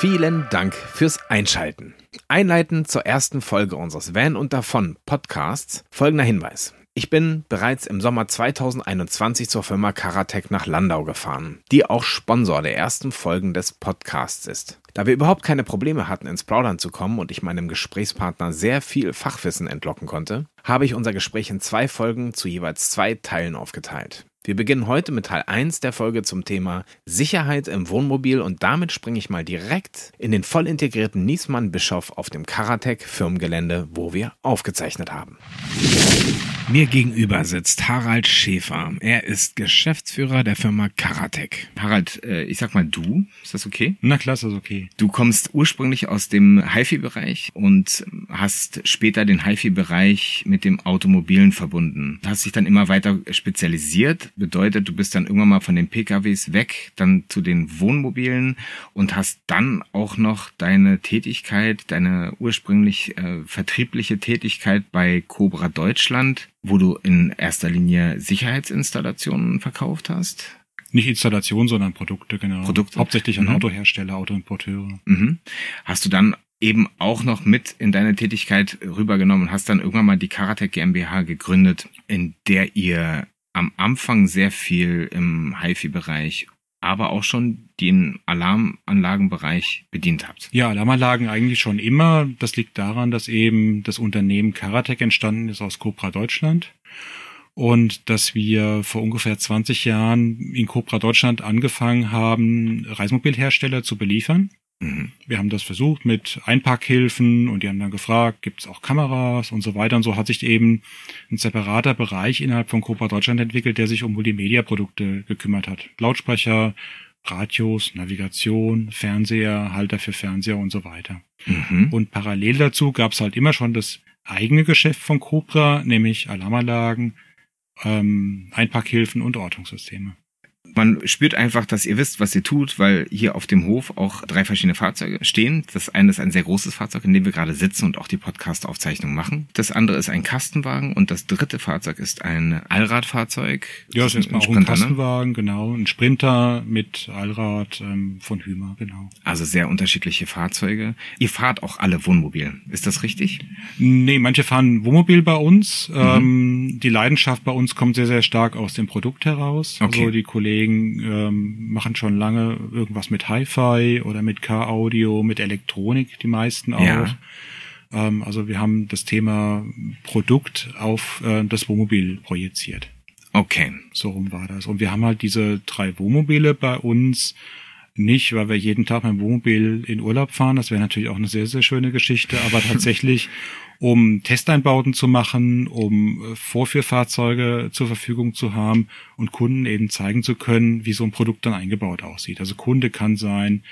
Vielen Dank fürs Einschalten. Einleitend zur ersten Folge unseres Van und davon Podcasts folgender Hinweis. Ich bin bereits im Sommer 2021 zur Firma Karatec nach Landau gefahren, die auch Sponsor der ersten Folgen des Podcasts ist. Da wir überhaupt keine Probleme hatten, ins Plaudern zu kommen und ich meinem Gesprächspartner sehr viel Fachwissen entlocken konnte, habe ich unser Gespräch in zwei Folgen zu jeweils zwei Teilen aufgeteilt. Wir beginnen heute mit Teil 1 der Folge zum Thema Sicherheit im Wohnmobil und damit springe ich mal direkt in den voll integrierten Niesmann Bischof auf dem Karatec Firmengelände, wo wir aufgezeichnet haben. Mir gegenüber sitzt Harald Schäfer. Er ist Geschäftsführer der Firma Karatec. Harald, äh, ich sag mal du, ist das okay? Na klar, ist das okay. Du kommst ursprünglich aus dem HiFi-Bereich und hast später den HiFi-Bereich mit dem Automobilen verbunden. Du hast dich dann immer weiter spezialisiert, bedeutet, du bist dann irgendwann mal von den PKWs weg, dann zu den Wohnmobilen und hast dann auch noch deine Tätigkeit, deine ursprünglich äh, vertriebliche Tätigkeit bei Cobra Deutschland wo du in erster Linie Sicherheitsinstallationen verkauft hast? Nicht Installationen, sondern Produkte, genau. Produkte? Hauptsächlich an mhm. Autohersteller, Autoimporteure. Mhm. Hast du dann eben auch noch mit in deine Tätigkeit rübergenommen und hast dann irgendwann mal die Karatec GmbH gegründet, in der ihr am Anfang sehr viel im HiFi-Bereich aber auch schon den Alarmanlagenbereich bedient habt. Ja, Alarmanlagen eigentlich schon immer. Das liegt daran, dass eben das Unternehmen Karatec entstanden ist aus Cobra Deutschland und dass wir vor ungefähr 20 Jahren in Cobra Deutschland angefangen haben, Reismobilhersteller zu beliefern. Mhm. Wir haben das versucht mit Einparkhilfen und die haben dann gefragt, gibt es auch Kameras und so weiter. Und so hat sich eben ein separater Bereich innerhalb von Cobra Deutschland entwickelt, der sich um Multimedia-Produkte gekümmert hat. Lautsprecher, Radios, Navigation, Fernseher, Halter für Fernseher und so weiter. Mhm. Und parallel dazu gab es halt immer schon das eigene Geschäft von Cobra, nämlich Alarmanlagen, ähm, Einparkhilfen und Ortungssysteme. Man spürt einfach, dass ihr wisst, was ihr tut, weil hier auf dem Hof auch drei verschiedene Fahrzeuge stehen. Das eine ist ein sehr großes Fahrzeug, in dem wir gerade sitzen und auch die Podcast-Aufzeichnung machen. Das andere ist ein Kastenwagen und das dritte Fahrzeug ist ein Allradfahrzeug. Ja, das ist ein, auch ein ne? Kastenwagen, ne? genau. Ein Sprinter mit Allrad ähm, von Hümer, genau. Also sehr unterschiedliche Fahrzeuge. Ihr fahrt auch alle Wohnmobil. Ist das richtig? Nee, manche fahren Wohnmobil bei uns. Mhm. Ähm, die Leidenschaft bei uns kommt sehr, sehr stark aus dem Produkt heraus. Okay. Also die Kollegen Kollegen ähm, machen schon lange irgendwas mit Hi-Fi oder mit Car-Audio, mit Elektronik, die meisten auch. Ja. Ähm, also wir haben das Thema Produkt auf äh, das Wohnmobil projiziert. Okay. So rum war das. Und wir haben halt diese drei Wohnmobile bei uns nicht, weil wir jeden Tag mit dem Wohnmobil in Urlaub fahren. Das wäre natürlich auch eine sehr, sehr schöne Geschichte. Aber tatsächlich, um Testeinbauten zu machen, um äh, Vorführfahrzeuge zur Verfügung zu haben und Kunden eben zeigen zu können, wie so ein Produkt dann eingebaut aussieht. Also Kunde kann sein,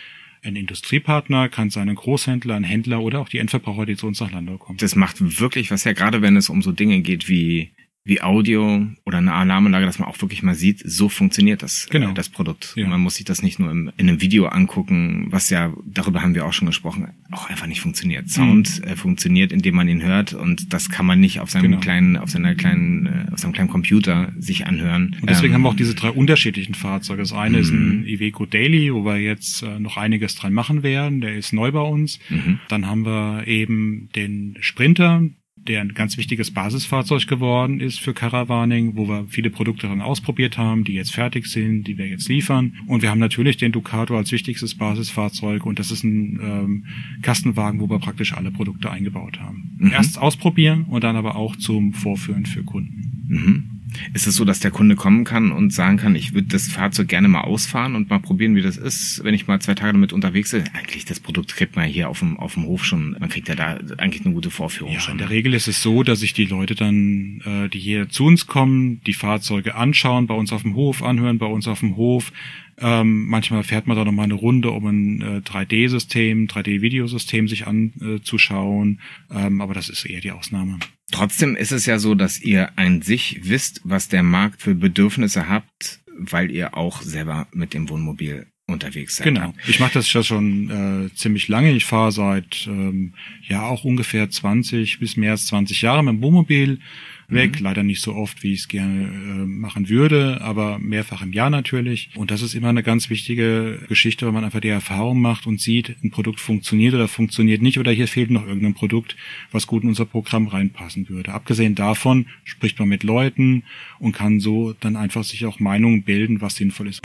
ein Industriepartner, kann sein ein Großhändler, ein Händler oder auch die Endverbraucher, die zu uns nach Landau kommen. Das macht wirklich was ja, gerade wenn es um so Dinge geht wie wie Audio oder eine Alarmanlage, dass man auch wirklich mal sieht, so funktioniert das, genau. äh, das Produkt. Ja. Man muss sich das nicht nur im, in einem Video angucken, was ja, darüber haben wir auch schon gesprochen, auch einfach nicht funktioniert. Sound mhm. äh, funktioniert, indem man ihn hört und das kann man nicht auf seinem genau. kleinen, auf seiner kleinen, äh, auf seinem kleinen Computer sich anhören. Und deswegen ähm, haben wir auch diese drei unterschiedlichen Fahrzeuge. Das eine mhm. ist ein mhm. Iveco Daily, wo wir jetzt äh, noch einiges dran machen werden. Der ist neu bei uns. Mhm. Dann haben wir eben den Sprinter, der ein ganz wichtiges Basisfahrzeug geworden ist für Caravaning, wo wir viele Produkte dann ausprobiert haben, die jetzt fertig sind, die wir jetzt liefern. Und wir haben natürlich den Ducato als wichtigstes Basisfahrzeug und das ist ein ähm, Kastenwagen, wo wir praktisch alle Produkte eingebaut haben. Mhm. Erst ausprobieren und dann aber auch zum Vorführen für Kunden. Mhm. Ist es so, dass der Kunde kommen kann und sagen kann, ich würde das Fahrzeug gerne mal ausfahren und mal probieren, wie das ist, wenn ich mal zwei Tage damit unterwegs bin? Eigentlich das Produkt kriegt man hier auf dem, auf dem Hof schon, man kriegt ja da eigentlich eine gute Vorführung ja, schon. In der Regel ist es so, dass sich die Leute dann, äh, die hier zu uns kommen, die Fahrzeuge anschauen, bei uns auf dem Hof anhören, bei uns auf dem Hof, ähm, manchmal fährt man da nochmal eine Runde, um ein äh, 3D-System, 3D-Videosystem sich anzuschauen. Äh, ähm, aber das ist eher die Ausnahme. Trotzdem ist es ja so, dass ihr an sich wisst, was der Markt für Bedürfnisse habt, weil ihr auch selber mit dem Wohnmobil unterwegs sein Genau. Ich mache das ja schon äh, ziemlich lange. Ich fahre seit ähm, ja auch ungefähr 20 bis mehr als 20 Jahre mit dem Wohnmobil weg. Leider nicht so oft, wie ich es gerne äh, machen würde, aber mehrfach im Jahr natürlich. Und das ist immer eine ganz wichtige Geschichte, weil man einfach die Erfahrung macht und sieht, ein Produkt funktioniert oder funktioniert nicht oder hier fehlt noch irgendein Produkt, was gut in unser Programm reinpassen würde. Abgesehen davon spricht man mit Leuten und kann so dann einfach sich auch Meinungen bilden, was sinnvoll ist.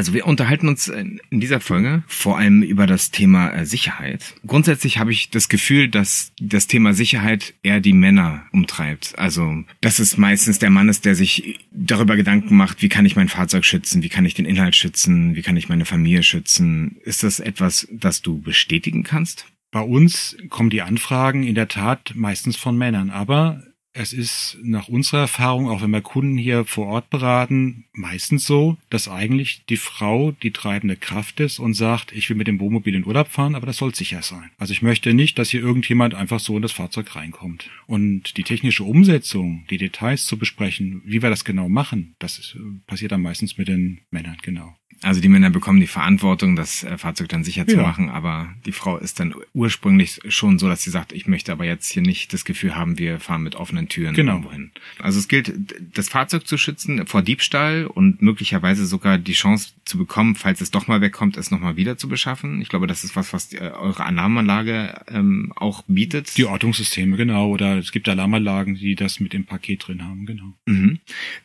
Also wir unterhalten uns in dieser Folge vor allem über das Thema äh, Sicherheit. Grundsätzlich habe ich das Gefühl, dass das Thema Sicherheit eher die Männer umtreibt. Also, dass es meistens der Mann ist, der sich darüber Gedanken macht, wie kann ich mein Fahrzeug schützen, wie kann ich den Inhalt schützen, wie kann ich meine Familie schützen. Ist das etwas, das du bestätigen kannst? Bei uns kommen die Anfragen in der Tat meistens von Männern, aber es ist nach unserer Erfahrung, auch wenn wir Kunden hier vor Ort beraten, meistens so, dass eigentlich die Frau die treibende Kraft ist und sagt, ich will mit dem Wohnmobil in Urlaub fahren, aber das soll sicher sein. Also ich möchte nicht, dass hier irgendjemand einfach so in das Fahrzeug reinkommt. Und die technische Umsetzung, die Details zu besprechen, wie wir das genau machen, das ist, passiert dann meistens mit den Männern, genau. Also die Männer bekommen die Verantwortung, das äh, Fahrzeug dann sicher zu Ja. machen, aber die Frau ist dann ursprünglich schon so, dass sie sagt, ich möchte aber jetzt hier nicht das Gefühl haben, wir fahren mit offenen Türen Genau. irgendwo hin. Also es gilt, das Fahrzeug zu schützen vor Diebstahl und möglicherweise sogar die Chance zu bekommen, falls es doch mal wegkommt, es nochmal wieder zu beschaffen. Ich glaube, das ist was, was äh, eure Alarmanlage ähm, auch bietet. Die Ortungssysteme, genau, oder es gibt Alarmanlagen, die das mit im Paket drin haben, genau. Mhm.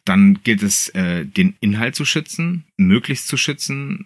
Dann gilt es, äh, den Inhalt zu schützen, möglichst zu schützen.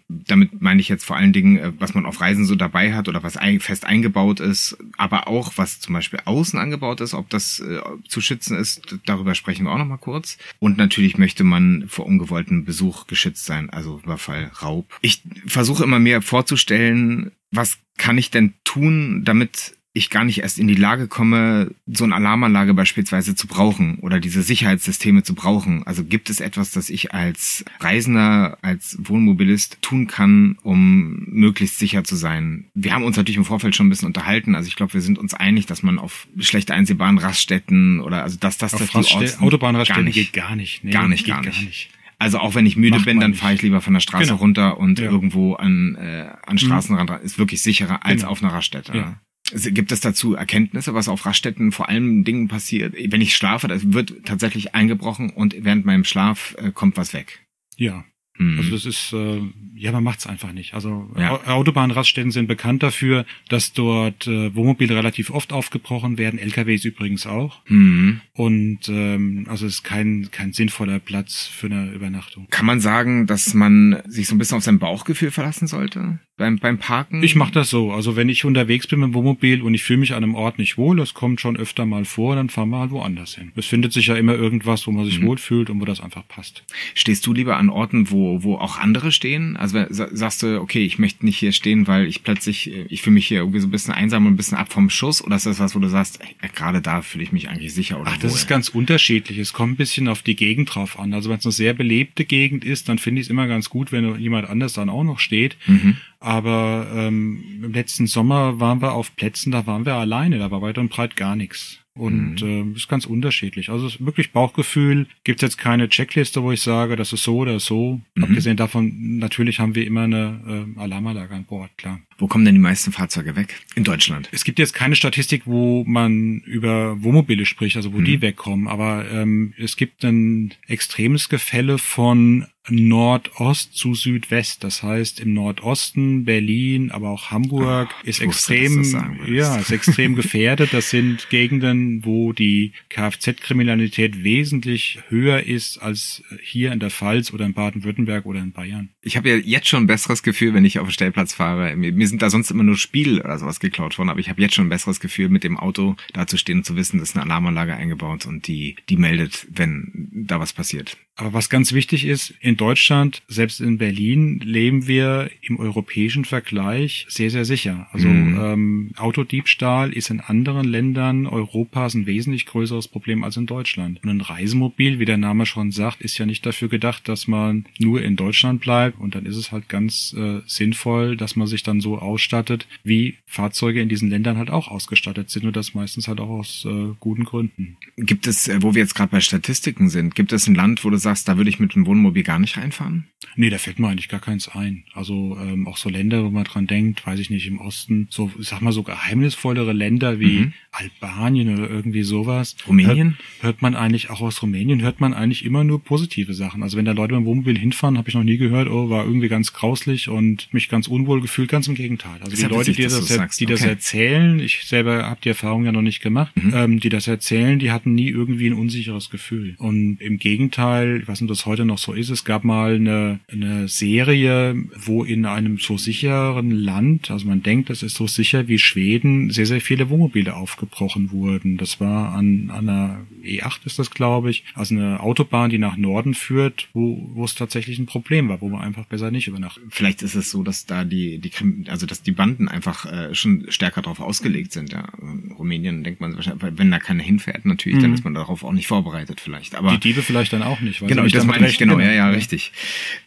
Damit meine ich jetzt vor allen Dingen, äh, was man auf Reisen so dabei hat oder was fest eingebaut ist, aber auch was zum Beispiel außen angebaut ist, ob das äh, zu schützen ist, darüber sprechen wir auch nochmal kurz. Und natürlich möchte man vor ungewolltem Besuch geschützt sein, also Überfall, Raub. Ich versuche immer mehr vorzustellen, was kann ich denn tun, damit ich gar nicht erst in die Lage komme, so eine Alarmanlage beispielsweise zu brauchen oder diese Sicherheitssysteme zu brauchen. Also gibt es etwas, das ich als Reisender, als Wohnmobilist tun kann, um möglichst sicher zu sein? Wir haben uns natürlich im Vorfeld schon ein bisschen unterhalten. Also ich glaube, wir sind uns einig, dass man auf schlecht einsehbaren Raststätten oder also dass das Auf dass die Orts- Autobahnraststätten gar nicht. geht gar nicht. Nee, Gar nicht, geht gar nicht. Also auch wenn ich müde Macht bin, dann nicht. fahre ich lieber von der Straße Genau. runter und Ja. irgendwo an, äh, an Straßenrand dran. ist wirklich sicherer als Genau. auf einer Raststätte. Ja. Gibt es dazu Erkenntnisse, was auf Raststätten vor allem Dingen passiert? Wenn ich schlafe, das wird tatsächlich eingebrochen und während meinem Schlaf äh, kommt was weg. Ja. Also das ist, äh, ja, man macht's einfach nicht. Also Ja. Au- Autobahnraststätten sind bekannt dafür, dass dort äh, Wohnmobile relativ oft aufgebrochen werden, LKWs übrigens auch. hm. Und ähm, also es ist kein, kein sinnvoller Platz für eine Übernachtung. Kann man sagen, dass man sich so ein bisschen auf sein Bauchgefühl verlassen sollte beim, beim Parken? Ich mache das so. Also wenn ich unterwegs bin mit dem Wohnmobil und ich fühle mich an einem Ort nicht wohl, das kommt schon öfter mal vor, dann fahren wir halt woanders hin. Es findet sich ja immer irgendwas, wo man sich Mhm. wohlfühlt und wo das einfach passt. Stehst du lieber an Orten, wo, wo auch andere stehen? Also sagst du, okay, ich möchte nicht hier stehen, weil ich plötzlich, äh, ich fühle mich hier irgendwie so ein bisschen einsam und ein bisschen ab vom Schuss? Oder ist das was, wo du sagst, ey, gerade da fühle ich mich eigentlich sicher oder Ach, das wohl? ist ganz unterschiedlich. Es kommt ein bisschen auf die Gegend drauf an. Also wenn es eine sehr belebte Gegend ist, dann finde ich es immer ganz gut, wenn jemand anders dann auch noch steht. Mhm. Aber ähm, im letzten Sommer waren wir auf Plätzen, da waren wir alleine, da war weit und breit gar nichts. Und Mhm. ähm, ist ganz unterschiedlich. Also es ist wirklich Bauchgefühl. Gibt jetzt keine Checkliste, wo ich sage, das ist so oder so. Mhm. Abgesehen davon, natürlich haben wir immer eine äh, Alarmanlage an Bord, klar. Wo kommen denn die meisten Fahrzeuge weg? In Deutschland. Es gibt jetzt keine Statistik, wo man über Wohnmobile spricht, also wo Mhm. die wegkommen, aber ähm, es gibt ein extremes Gefälle von Nordost zu Südwest. Das heißt, im Nordosten, Berlin, aber auch Hamburg Ah, ist wusste, extrem, würdest. ja, ist extrem gefährdet. Das sind Gegenden, wo die Kfz-Kriminalität wesentlich höher ist als hier in der Pfalz oder in Baden-Württemberg oder in Bayern. Ich habe ja jetzt schon ein besseres Gefühl, wenn ich auf den Stellplatz fahre. Mir, sind da sonst immer nur Spiel oder sowas geklaut worden, aber ich habe jetzt schon ein besseres Gefühl, mit dem Auto da zu stehen und zu wissen, dass eine Alarmanlage eingebaut und die, die meldet, wenn da was passiert. Aber was ganz wichtig ist, in Deutschland, selbst in Berlin, leben wir im europäischen Vergleich sehr, sehr sicher. Also Mhm. ähm, Autodiebstahl ist in anderen Ländern Europas ein wesentlich größeres Problem als in Deutschland. Und ein Reisemobil, wie der Name schon sagt, ist ja nicht dafür gedacht, dass man nur in Deutschland bleibt. Und dann ist es halt ganz äh, sinnvoll, dass man sich dann so ausstattet, wie Fahrzeuge in diesen Ländern halt auch ausgestattet sind. Und das meistens halt auch aus äh, guten Gründen. Gibt es, äh, wo wir jetzt gerade bei Statistiken sind, gibt es ein Land, wo du sagst, sagst, da würde ich mit dem Wohnmobil gar nicht reinfahren? Nee, da fällt mir eigentlich gar keins ein. Also ähm, auch so Länder, wo man dran denkt, weiß ich nicht, im Osten, so, ich sag mal, so geheimnisvollere Länder wie mhm. Albanien oder irgendwie sowas. Rumänien? Hört, hört, man eigentlich, auch aus Rumänien hört man eigentlich immer nur positive Sachen. Also wenn da Leute mit dem Wohnmobil hinfahren, habe ich noch nie gehört, oh, war irgendwie ganz grauslich und mich ganz unwohl gefühlt, ganz im Gegenteil. Also die Leute, die, das, die okay. das erzählen, ich selber habe die Erfahrung ja noch nicht gemacht, mhm. ähm, die das erzählen, die hatten nie irgendwie ein unsicheres Gefühl. Und im Gegenteil, ich weiß nicht, ob das heute noch so ist, es gab mal eine, eine Serie, wo in einem so sicheren Land, also man denkt, das ist so sicher wie Schweden, sehr, sehr viele Wohnmobile aufgebrochen wurden. Das war an, an einer E8 ist das, glaube ich, also eine Autobahn, die nach Norden führt, wo, wo es tatsächlich ein Problem war, wo man einfach besser nicht übernachtet. Vielleicht ist es so, dass da die, die also dass die Banden einfach äh, schon stärker darauf ausgelegt sind. Ja. In Rumänien denkt man wahrscheinlich, wenn da keiner hinfährt, natürlich, mhm. dann ist man darauf auch nicht vorbereitet vielleicht. Aber die Diebe vielleicht dann auch nicht. Genau, das meine ich, genau, ja, ja, richtig.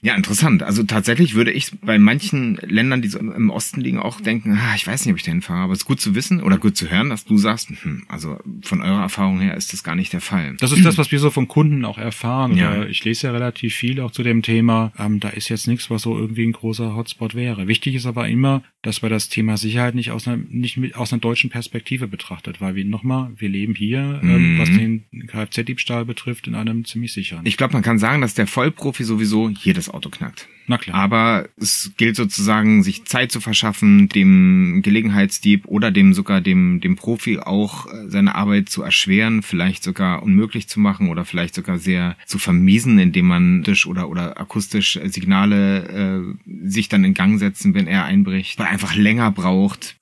Ja, interessant. Also tatsächlich würde ich bei manchen Ländern, die so im Osten liegen, auch denken, ah, ich weiß nicht, ob ich da hinfahre. Aber es ist gut zu wissen oder gut zu hören, dass du sagst, hm, also von eurer Erfahrung her ist das gar nicht der Fall. Das ist das, was wir so von Kunden auch erfahren. Ja. Ich lese ja relativ viel auch zu dem Thema. Ähm, da ist jetzt nichts, was so irgendwie ein großer Hotspot wäre. Wichtig ist aber immer, dass man das Thema Sicherheit nicht aus einer, nicht mit, aus einer deutschen Perspektive betrachtet, weil wir nochmal, wir leben hier, ähm, mhm. was den Kfz-Diebstahl betrifft, in einem ziemlich sicheren. Ich glaube, man kann sagen, dass der Vollprofi sowieso jedes Auto knackt. Na klar. Aber es gilt sozusagen, sich Zeit zu verschaffen, dem Gelegenheitsdieb oder dem sogar dem, dem Profi auch äh, seine Arbeit zu erschweren, vielleicht sogar unmöglich zu machen oder vielleicht sogar sehr zu vermiesen, indem man tisch oder, oder akustisch Signale äh, sich dann in Gang setzen, wenn er einbricht, weil er einfach länger braucht.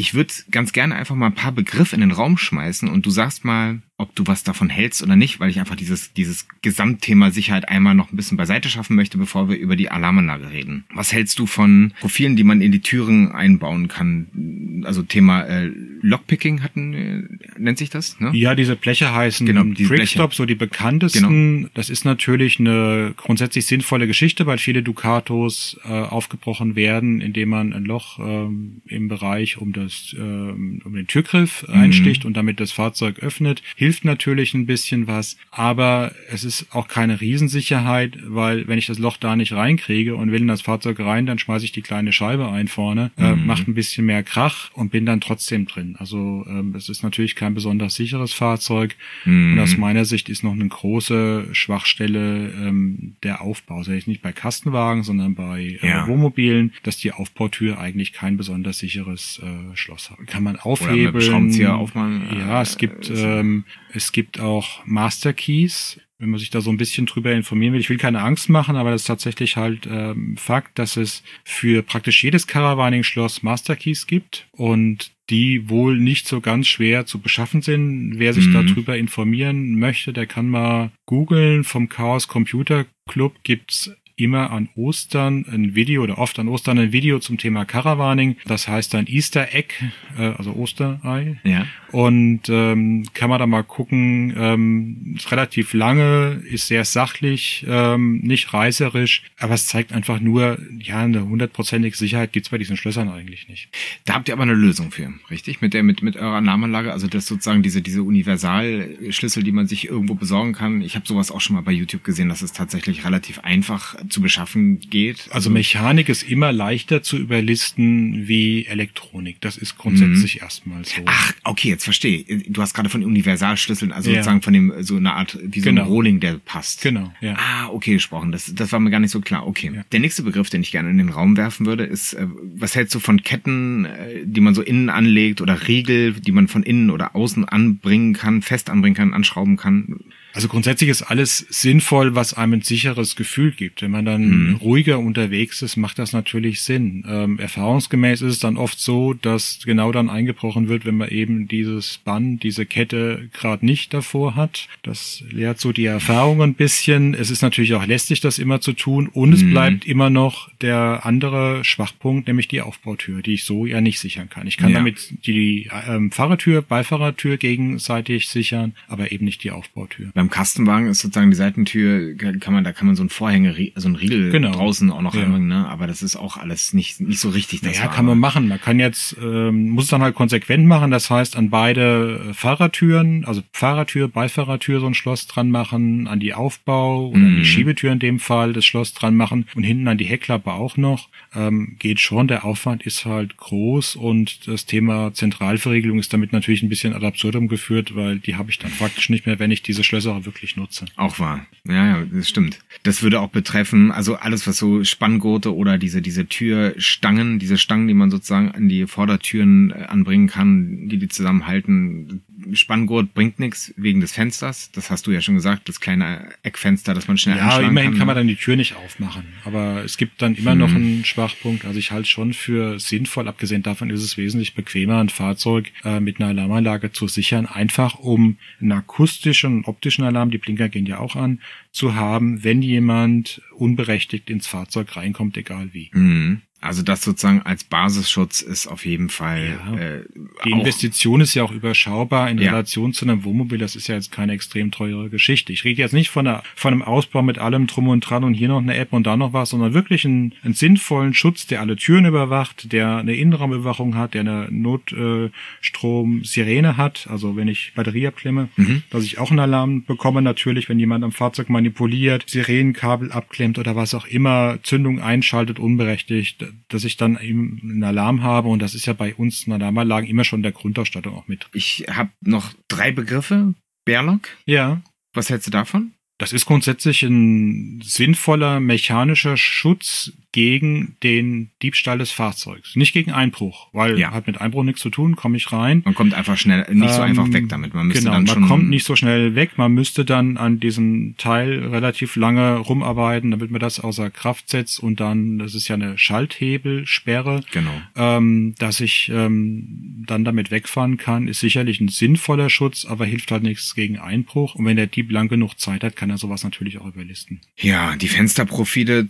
Ich würde ganz gerne einfach mal ein paar Begriffe in den Raum schmeißen und du sagst mal, ob du was davon hältst oder nicht, weil ich einfach dieses, dieses Gesamtthema Sicherheit einmal noch ein bisschen beiseite schaffen möchte, bevor wir über die Alarmanlage reden. Was hältst du von Profilen, die man in die Türen einbauen kann? Also Thema äh, Lockpicking hatten, äh, nennt sich das? Ne? Ja, diese Bleche heißen genau, diese Trickstop, so die bekanntesten. Genau. Das ist natürlich eine grundsätzlich sinnvolle Geschichte, weil viele Ducatos äh, aufgebrochen werden, indem man ein Loch ähm, im Bereich um das ähm, um den Türgriff mhm. einsticht und damit das Fahrzeug öffnet hilft natürlich ein bisschen was, aber es ist auch keine Riesensicherheit, weil wenn ich das Loch da nicht reinkriege und will in das Fahrzeug rein, dann schmeiße ich die kleine Scheibe ein vorne, äh, mhm. äh, macht ein bisschen mehr Krach und bin dann trotzdem drin. Also ähm, es ist natürlich kein besonders sicheres Fahrzeug mhm. und aus meiner Sicht ist noch eine große Schwachstelle ähm, der Aufbau. Also nicht bei Kastenwagen, sondern bei äh, ja. Wohnmobilen, dass die Aufbautür eigentlich kein besonders sicheres äh, Schloss hat. Kann man aufhebeln. Oder mit aufmachen. Ja, es gibt äh, ähm, es gibt auch Master Keys, wenn man sich da so ein bisschen drüber informieren will. Ich will keine Angst machen, aber das ist tatsächlich halt ähm, Fakt, dass es für praktisch jedes Caravaning-Schloss Master Keys gibt und die wohl nicht so ganz schwer zu beschaffen sind. Wer sich mhm. darüber informieren möchte, der kann mal googeln. Vom Chaos Computer Club gibt's immer an Ostern ein Video oder oft an Ostern ein Video zum Thema Caravaning. Das heißt ein Easter Egg, äh, also Osterei. Ja. Und ähm, kann man da mal gucken, ähm, ist relativ lange, ist sehr sachlich, ähm, nicht reißerisch, aber es zeigt einfach nur, ja, eine hundertprozentige Sicherheit gibt's bei diesen Schlössern eigentlich nicht. Da habt ihr aber eine Lösung für, richtig? Mit der, mit, mit eurer Alarmanlage, also das sozusagen diese, diese Universalschlüssel, die man sich irgendwo besorgen kann. Ich habe sowas auch schon mal bei YouTube gesehen, dass es tatsächlich relativ einfach zu beschaffen geht. Also, Mechanik ist immer leichter zu überlisten wie Elektronik. Das ist grundsätzlich mhm. erstmal so. Ach, okay, jetzt verstehe. Du hast gerade von Universalschlüsseln, also ja. sozusagen von dem so eine Art wie so genau. ein Rolling, der passt. Genau. Ja. Ah, okay, gesprochen. Das, das war mir gar nicht so klar. Okay. Ja. Der nächste Begriff, den ich gerne in den Raum werfen würde, ist, äh, was hältst du von Ketten, äh, die man so innen anlegt oder Riegel, die man von innen oder außen anbringen kann, fest anbringen kann, anschrauben kann? Also grundsätzlich ist alles sinnvoll, was einem ein sicheres Gefühl gibt. Wenn man dann mhm. ruhiger unterwegs ist, macht das natürlich Sinn. Ähm, erfahrungsgemäß ist es dann oft so, dass genau dann eingebrochen wird, wenn man eben dieses Band, diese Kette gerade nicht davor hat. Das lehrt so die Erfahrung ein bisschen. Es ist natürlich auch lästig, das immer zu tun. Und es mhm. bleibt immer noch der andere Schwachpunkt, nämlich die Aufbautür, die ich so ja nicht sichern kann. Ich kann ja. damit die ähm, Fahrertür, Beifahrertür gegenseitig sichern, aber eben nicht die Aufbautür Beim Kastenwagen ist sozusagen die Seitentür, kann man, da kann man so ein Vorhänge, so ein Riegel genau. draußen auch noch ja. einbringen, ne? Aber das ist auch alles nicht, nicht so richtig. Das ja, naja, kann man machen. Man kann jetzt, ähm, muss es dann halt konsequent machen. Das heißt, an beide äh, Fahrertüren, also Fahrertür, Beifahrertür so ein Schloss dran machen, an die Aufbau oder mhm. an die Schiebetür in dem Fall das Schloss dran machen und hinten an die Heckklappe auch noch. Ähm, geht schon. Der Aufwand ist halt groß und das Thema Zentralverriegelung ist damit natürlich ein bisschen ad absurdum geführt, weil die habe ich dann faktisch nicht mehr, wenn ich diese Schlösser wirklich nutze. Auch wahr. Ja, ja, das stimmt. Das würde auch betreffen, also alles, was so Spanngurte oder diese, diese Türstangen, diese Stangen, die man sozusagen an die Vordertüren äh, anbringen kann, die die zusammenhalten. Spanngurt bringt nichts wegen des Fensters. Das hast du ja schon gesagt, das kleine Eckfenster, das man schnell Ja, immerhin kann, kann man dann die Tür nicht aufmachen. Aber es gibt dann immer hm. noch einen Schwachpunkt. Also ich halte schon für sinnvoll, abgesehen davon ist es wesentlich bequemer, ein Fahrzeug äh, mit einer Alarmanlage zu sichern, einfach um einen akustischen und optischen Alarm, die Blinker gehen ja auch an, zu haben, wenn jemand unberechtigt ins Fahrzeug reinkommt, egal wie. Mhm. Also das sozusagen als Basisschutz ist auf jeden Fall. Ja. Äh, die Investition ist ja auch überschaubar in ja. Relation zu einem Wohnmobil. Das ist ja jetzt keine extrem teure Geschichte. Ich rede jetzt nicht von, einer, von einem Ausbau mit allem drum und dran und hier noch eine App und da noch was, sondern wirklich einen, einen sinnvollen Schutz, der alle Türen überwacht, der eine Innenraumüberwachung hat, der eine Notstrom-Sirene hat. Also wenn ich Batterie abklemme, mhm. dass ich auch einen Alarm bekomme natürlich, wenn jemand am Fahrzeug manipuliert, Sirenenkabel abklemmt oder was auch immer, Zündung einschaltet, unberechtigt dass ich dann eben einen Alarm habe und das ist ja bei uns in Alarmanlagen immer schon der Grundausstattung auch mit. Ich habe noch drei Begriffe. Bärlock? Ja. Was hältst du davon? Das ist grundsätzlich ein sinnvoller mechanischer Schutz gegen den Diebstahl des Fahrzeugs. Nicht gegen Einbruch, weil ja. hat mit Einbruch nichts zu tun, komme ich rein. Man kommt einfach schnell, nicht so einfach weg damit. Man müsste genau, dann schon man kommt nicht so schnell weg. Man müsste dann an diesem Teil relativ lange rumarbeiten, damit man das außer Kraft setzt und dann, das ist ja eine Schalthebelsperre, genau. ähm, dass ich ähm, dann damit wegfahren kann, ist sicherlich ein sinnvoller Schutz, aber hilft halt nichts gegen Einbruch. Und wenn der Dieb lang genug Zeit hat, kann er sowas natürlich auch überlisten. Ja, die Fensterprofile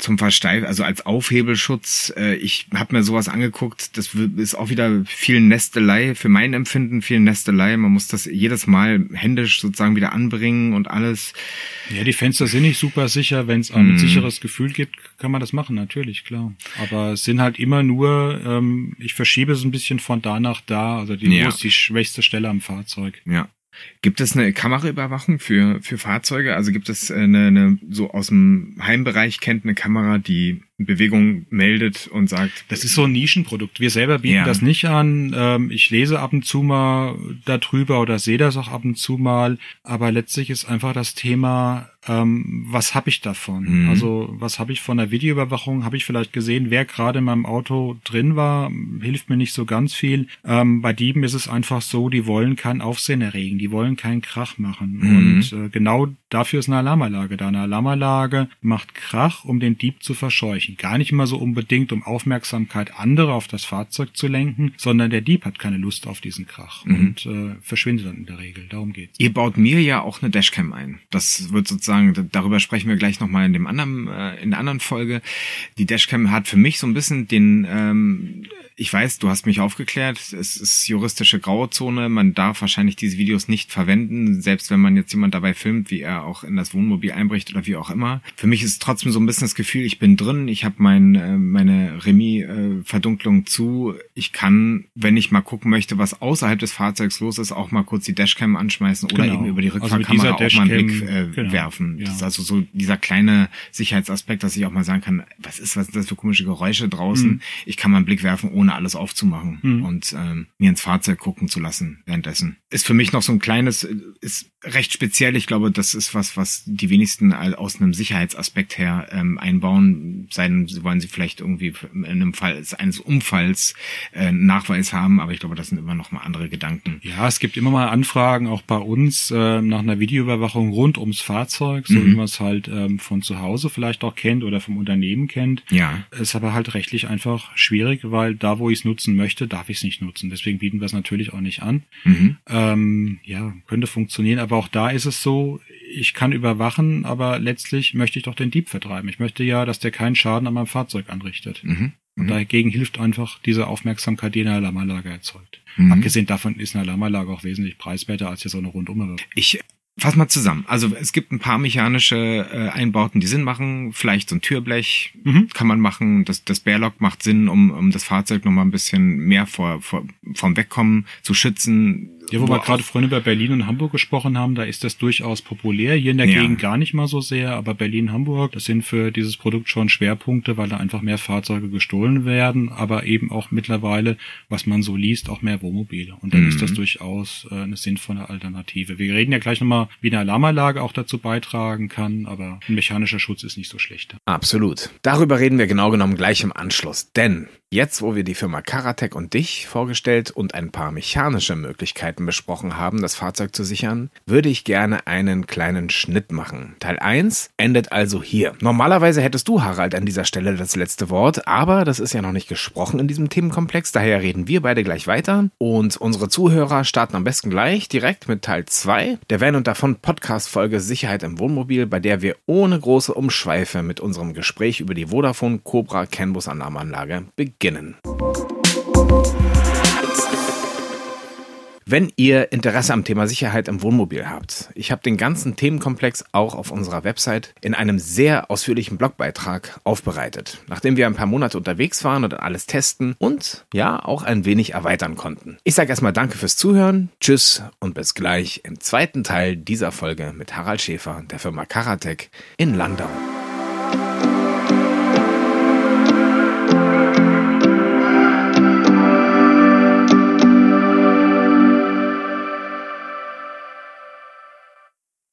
zum Versteifen also als Aufhebelschutz. Äh, ich habe mir sowas angeguckt, das ist auch wieder viel Nestelei, für mein Empfinden viel Nestelei. Man muss das jedes Mal händisch sozusagen wieder anbringen und alles. Ja, die Fenster sind nicht super sicher. Wenn es ein mm. sicheres Gefühl gibt, kann man das machen, natürlich, klar. Aber es sind halt immer nur, ähm, ich verschiebe es ein bisschen von da nach da. Also die, ja. ist die schwächste Stelle am Fahrzeug. Ja. Gibt es eine Kameraüberwachung für, für Fahrzeuge? Also gibt es eine, eine so aus dem Heimbereich kennt eine Kamera, die Bewegung meldet und sagt. Das ist so ein Nischenprodukt. Wir selber bieten ja. das nicht an. Ähm, ich lese ab und zu mal darüber oder sehe das auch ab und zu mal. Aber letztlich ist einfach das Thema, ähm, was habe ich davon? Mhm. Also was habe ich von der Videoüberwachung? Habe ich vielleicht gesehen, wer gerade in meinem Auto drin war? Hilft mir nicht so ganz viel. Ähm, bei Dieben ist es einfach so, die wollen kein Aufsehen erregen, die wollen keinen Krach machen. Mhm. Und äh, genau dafür ist eine Alarmanlage da. Eine Alarmanlage macht Krach, um den Dieb zu verscheuchen ansprechen. Gar nicht immer so unbedingt, um Aufmerksamkeit anderer auf das Fahrzeug zu lenken, sondern der Dieb hat keine Lust auf diesen Krach mhm. und äh, verschwindet dann in der Regel. Darum geht's. Ihr baut mir ja auch eine Dashcam ein. Das wird sozusagen, darüber sprechen wir gleich nochmal in dem anderen, äh, in der anderen Folge. Die Dashcam hat für mich so ein bisschen den ähm, ich weiß, du hast mich aufgeklärt, es ist juristische Grauzone, man darf wahrscheinlich diese Videos nicht verwenden, selbst wenn man jetzt jemand dabei filmt, wie er auch in das Wohnmobil einbricht oder wie auch immer. Für mich ist trotzdem so ein bisschen das Gefühl, ich bin drin, ich habe mein, äh, meine Remis-Verdunklung zu, ich kann, wenn ich mal gucken möchte, was außerhalb des Fahrzeugs los ist, auch mal kurz die Dashcam anschmeißen oder genau. eben über die also Rückfahrkamera also auch mal einen Blick äh, genau. werfen. Ja. Das ist also so dieser kleine Sicherheitsaspekt, dass ich auch mal sagen kann, was ist, was sind das für komische Geräusche draußen? Mhm. Ich kann mal einen Blick werfen, ohne alles aufzumachen mhm. und ähm, mir ins Fahrzeug gucken zu lassen währenddessen. Ist für mich noch so ein kleines, ist recht speziell. Ich glaube, das ist was, was die wenigsten aus einem Sicherheitsaspekt her ähm, einbauen. Seien wollen sie vielleicht irgendwie in einem Fall eines Unfalls äh, Nachweis haben, aber ich glaube, das sind immer noch mal andere Gedanken. Ja, es gibt immer mal Anfragen, auch bei uns, äh, nach einer Videoüberwachung rund ums Fahrzeug, so mhm. wie man es halt ähm, von zu Hause vielleicht auch kennt oder vom Unternehmen kennt. Ja. Ist aber halt rechtlich einfach schwierig, weil da wo ich es nutzen möchte, darf ich es nicht nutzen. Deswegen bieten wir es natürlich auch nicht an. Mhm. Ähm, ja, könnte funktionieren, aber auch da ist es so, ich kann überwachen, aber letztlich möchte ich doch den Dieb vertreiben. Ich möchte ja, dass der keinen Schaden an meinem Fahrzeug anrichtet. Mhm. Und mhm. dagegen hilft einfach diese Aufmerksamkeit, die eine Alarmanlage erzeugt. Mhm. Abgesehen davon ist eine Alarmanlage auch wesentlich preiswerter als hier so eine Rundumüberwachung. Ich Fass mal zusammen. Also es gibt ein paar mechanische äh, Einbauten, die Sinn machen. Vielleicht so ein Türblech mhm. kann man machen. Das, das Bärlock macht Sinn, um, um das Fahrzeug noch mal ein bisschen mehr vor, vor, vom Wegkommen zu schützen ja, wo, wo wir gerade vorhin über Berlin und Hamburg gesprochen haben, da ist das durchaus populär. Hier in der ja. Gegend gar nicht mal so sehr, aber Berlin, Hamburg, das sind für dieses Produkt schon Schwerpunkte, weil da einfach mehr Fahrzeuge gestohlen werden, aber eben auch mittlerweile, was man so liest, auch mehr Wohnmobile. Und dann mhm. ist das durchaus äh, eine sinnvolle Alternative. Wir reden ja gleich nochmal, wie eine Alarmanlage auch dazu beitragen kann, aber ein mechanischer Schutz ist nicht so schlecht. Absolut. Darüber reden wir genau genommen gleich im Anschluss, denn Jetzt, wo wir die Firma Karatec und dich vorgestellt und ein paar mechanische Möglichkeiten besprochen haben, das Fahrzeug zu sichern, würde ich gerne einen kleinen Schnitt machen. Teil 1 endet also hier. Normalerweise hättest du, Harald, an dieser Stelle das letzte Wort, aber das ist ja noch nicht gesprochen in diesem Themenkomplex, daher reden wir beide gleich weiter und unsere Zuhörer starten am besten gleich direkt mit Teil 2 der Van und davon Podcast-Folge Sicherheit im Wohnmobil, bei der wir ohne große Umschweife mit unserem Gespräch über die Vodafone Cobra CAN-Bus Alarmanlage beginnen beginnen. Wenn ihr Interesse am Thema Sicherheit im Wohnmobil habt, ich habe den ganzen Themenkomplex auch auf unserer Website in einem sehr ausführlichen Blogbeitrag aufbereitet, nachdem wir ein paar Monate unterwegs waren und alles testen und ja auch ein wenig erweitern konnten. Ich sage erstmal Danke fürs Zuhören, Tschüss und bis gleich im zweiten Teil dieser Folge mit Harald Schäfer der Firma Karatec in Landau.